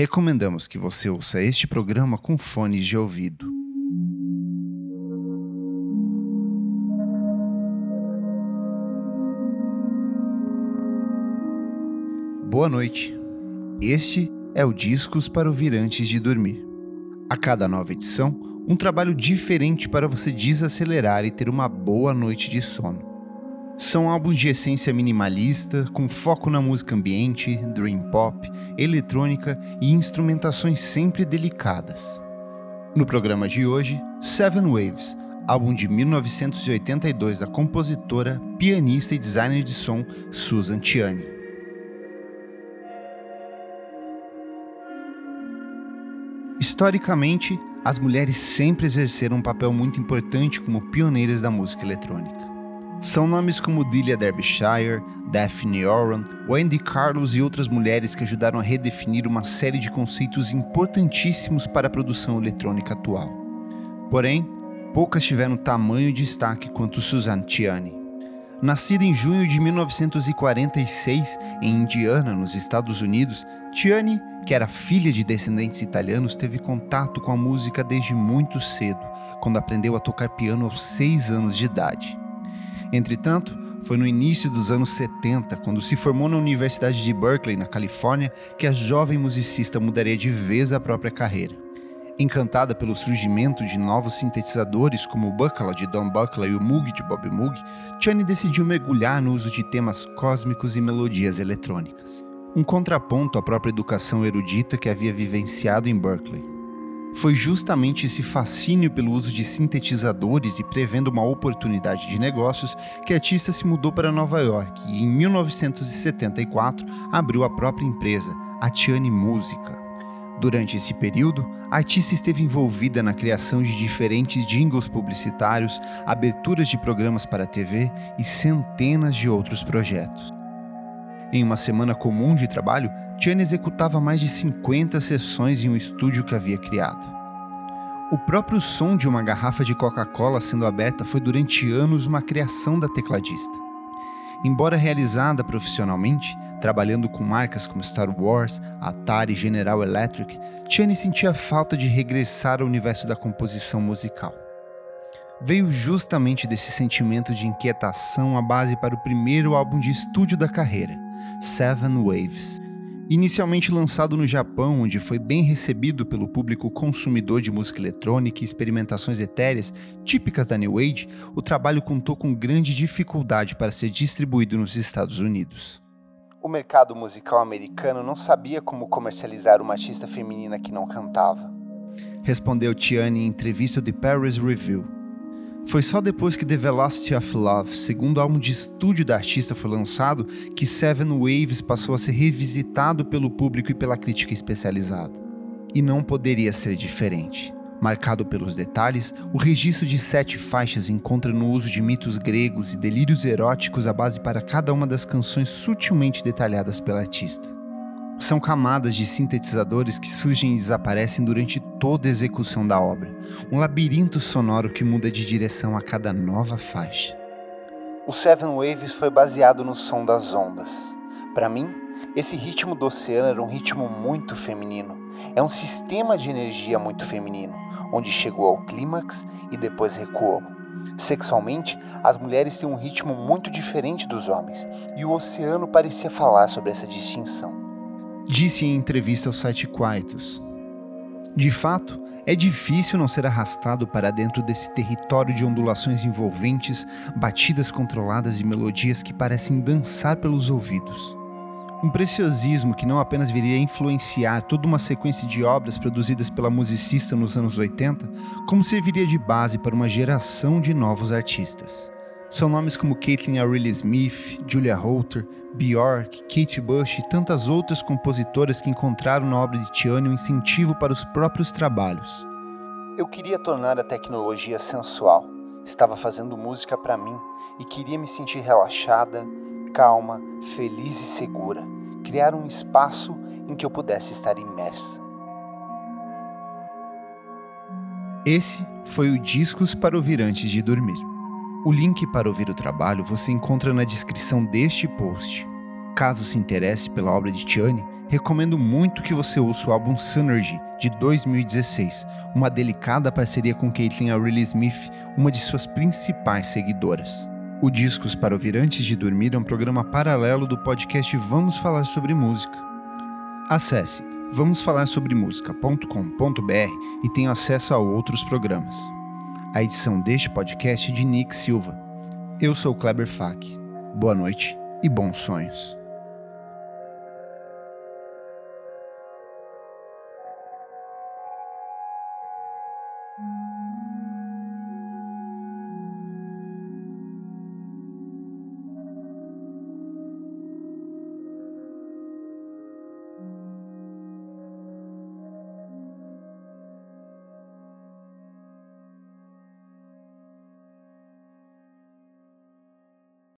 recomendamos que você ouça este programa com fones de ouvido. Boa noite. Este é o Discos para ouvir antes de dormir. A cada nova edição, um trabalho diferente para você desacelerar e ter uma boa noite de sono. São álbuns de essência minimalista, com foco na música ambiente, dream pop, eletrônica e instrumentações sempre delicadas. No programa de hoje, Seven Waves, álbum de 1982 da compositora, pianista e designer de som Susan Tiani. Historicamente, as mulheres sempre exerceram um papel muito importante como pioneiras da música eletrônica. São nomes como Delia Derbyshire, Daphne Oran, Wendy Carlos e outras mulheres que ajudaram a redefinir uma série de conceitos importantíssimos para a produção eletrônica atual. Porém, poucas tiveram tamanho destaque quanto Suzanne Ciani. Nascida em junho de 1946 em Indiana, nos Estados Unidos, Tiani, que era filha de descendentes italianos, teve contato com a música desde muito cedo, quando aprendeu a tocar piano aos 6 anos de idade. Entretanto, foi no início dos anos 70, quando se formou na Universidade de Berkeley, na Califórnia, que a jovem musicista mudaria de vez a própria carreira. Encantada pelo surgimento de novos sintetizadores como o Buckla de Don Buckla e o Moog de Bob Moog, Chani decidiu mergulhar no uso de temas cósmicos e melodias eletrônicas. Um contraponto à própria educação erudita que havia vivenciado em Berkeley. Foi justamente esse fascínio pelo uso de sintetizadores e prevendo uma oportunidade de negócios que a artista se mudou para Nova York e, em 1974, abriu a própria empresa, a Tiani Música. Durante esse período, a artista esteve envolvida na criação de diferentes jingles publicitários, aberturas de programas para TV e centenas de outros projetos. Em uma semana comum de trabalho, Tiana executava mais de 50 sessões em um estúdio que havia criado. O próprio som de uma garrafa de Coca-Cola sendo aberta foi durante anos uma criação da tecladista. Embora realizada profissionalmente, Trabalhando com marcas como Star Wars, Atari e General Electric, Chani sentia falta de regressar ao universo da composição musical. Veio justamente desse sentimento de inquietação a base para o primeiro álbum de estúdio da carreira, Seven Waves. Inicialmente lançado no Japão, onde foi bem recebido pelo público consumidor de música eletrônica e experimentações etéreas típicas da New Age, o trabalho contou com grande dificuldade para ser distribuído nos Estados Unidos. O mercado musical americano não sabia como comercializar uma artista feminina que não cantava. Respondeu Tiani em entrevista de Paris Review. Foi só depois que The Velocity of Love, segundo álbum de estúdio da artista, foi lançado que Seven Waves passou a ser revisitado pelo público e pela crítica especializada. E não poderia ser diferente. Marcado pelos detalhes, o registro de sete faixas encontra no uso de mitos gregos e delírios eróticos a base para cada uma das canções sutilmente detalhadas pela artista. São camadas de sintetizadores que surgem e desaparecem durante toda a execução da obra, um labirinto sonoro que muda de direção a cada nova faixa. O Seven Waves foi baseado no som das ondas. Para mim, esse ritmo do oceano era um ritmo muito feminino. É um sistema de energia muito feminino onde chegou ao clímax e depois recuou. Sexualmente, as mulheres têm um ritmo muito diferente dos homens, e o oceano parecia falar sobre essa distinção. Disse em entrevista ao site Quietus. De fato, é difícil não ser arrastado para dentro desse território de ondulações envolventes, batidas controladas e melodias que parecem dançar pelos ouvidos. Um preciosismo que não apenas viria a influenciar toda uma sequência de obras produzidas pela musicista nos anos 80, como serviria de base para uma geração de novos artistas. São nomes como Caitlin Aurelia Smith, Julia Holter, Bjork, Kate Bush e tantas outras compositoras que encontraram na obra de Tiani um incentivo para os próprios trabalhos. Eu queria tornar a tecnologia sensual. Estava fazendo música para mim e queria me sentir relaxada, calma, feliz e segura, criar um espaço em que eu pudesse estar imersa. Esse foi o Discos para ouvir antes de dormir. O link para ouvir o trabalho você encontra na descrição deste post. Caso se interesse pela obra de Tiani, recomendo muito que você ouça o álbum Synergy, de 2016, uma delicada parceria com Caitlyn Aurelie Smith, uma de suas principais seguidoras. O Discos para Ouvir Antes de Dormir é um programa paralelo do podcast Vamos Falar Sobre Música. Acesse vamosfalarsobremusica.com.br e tenha acesso a outros programas. A edição deste podcast é de Nick Silva. Eu sou Kleber Fak. Boa noite e bons sonhos.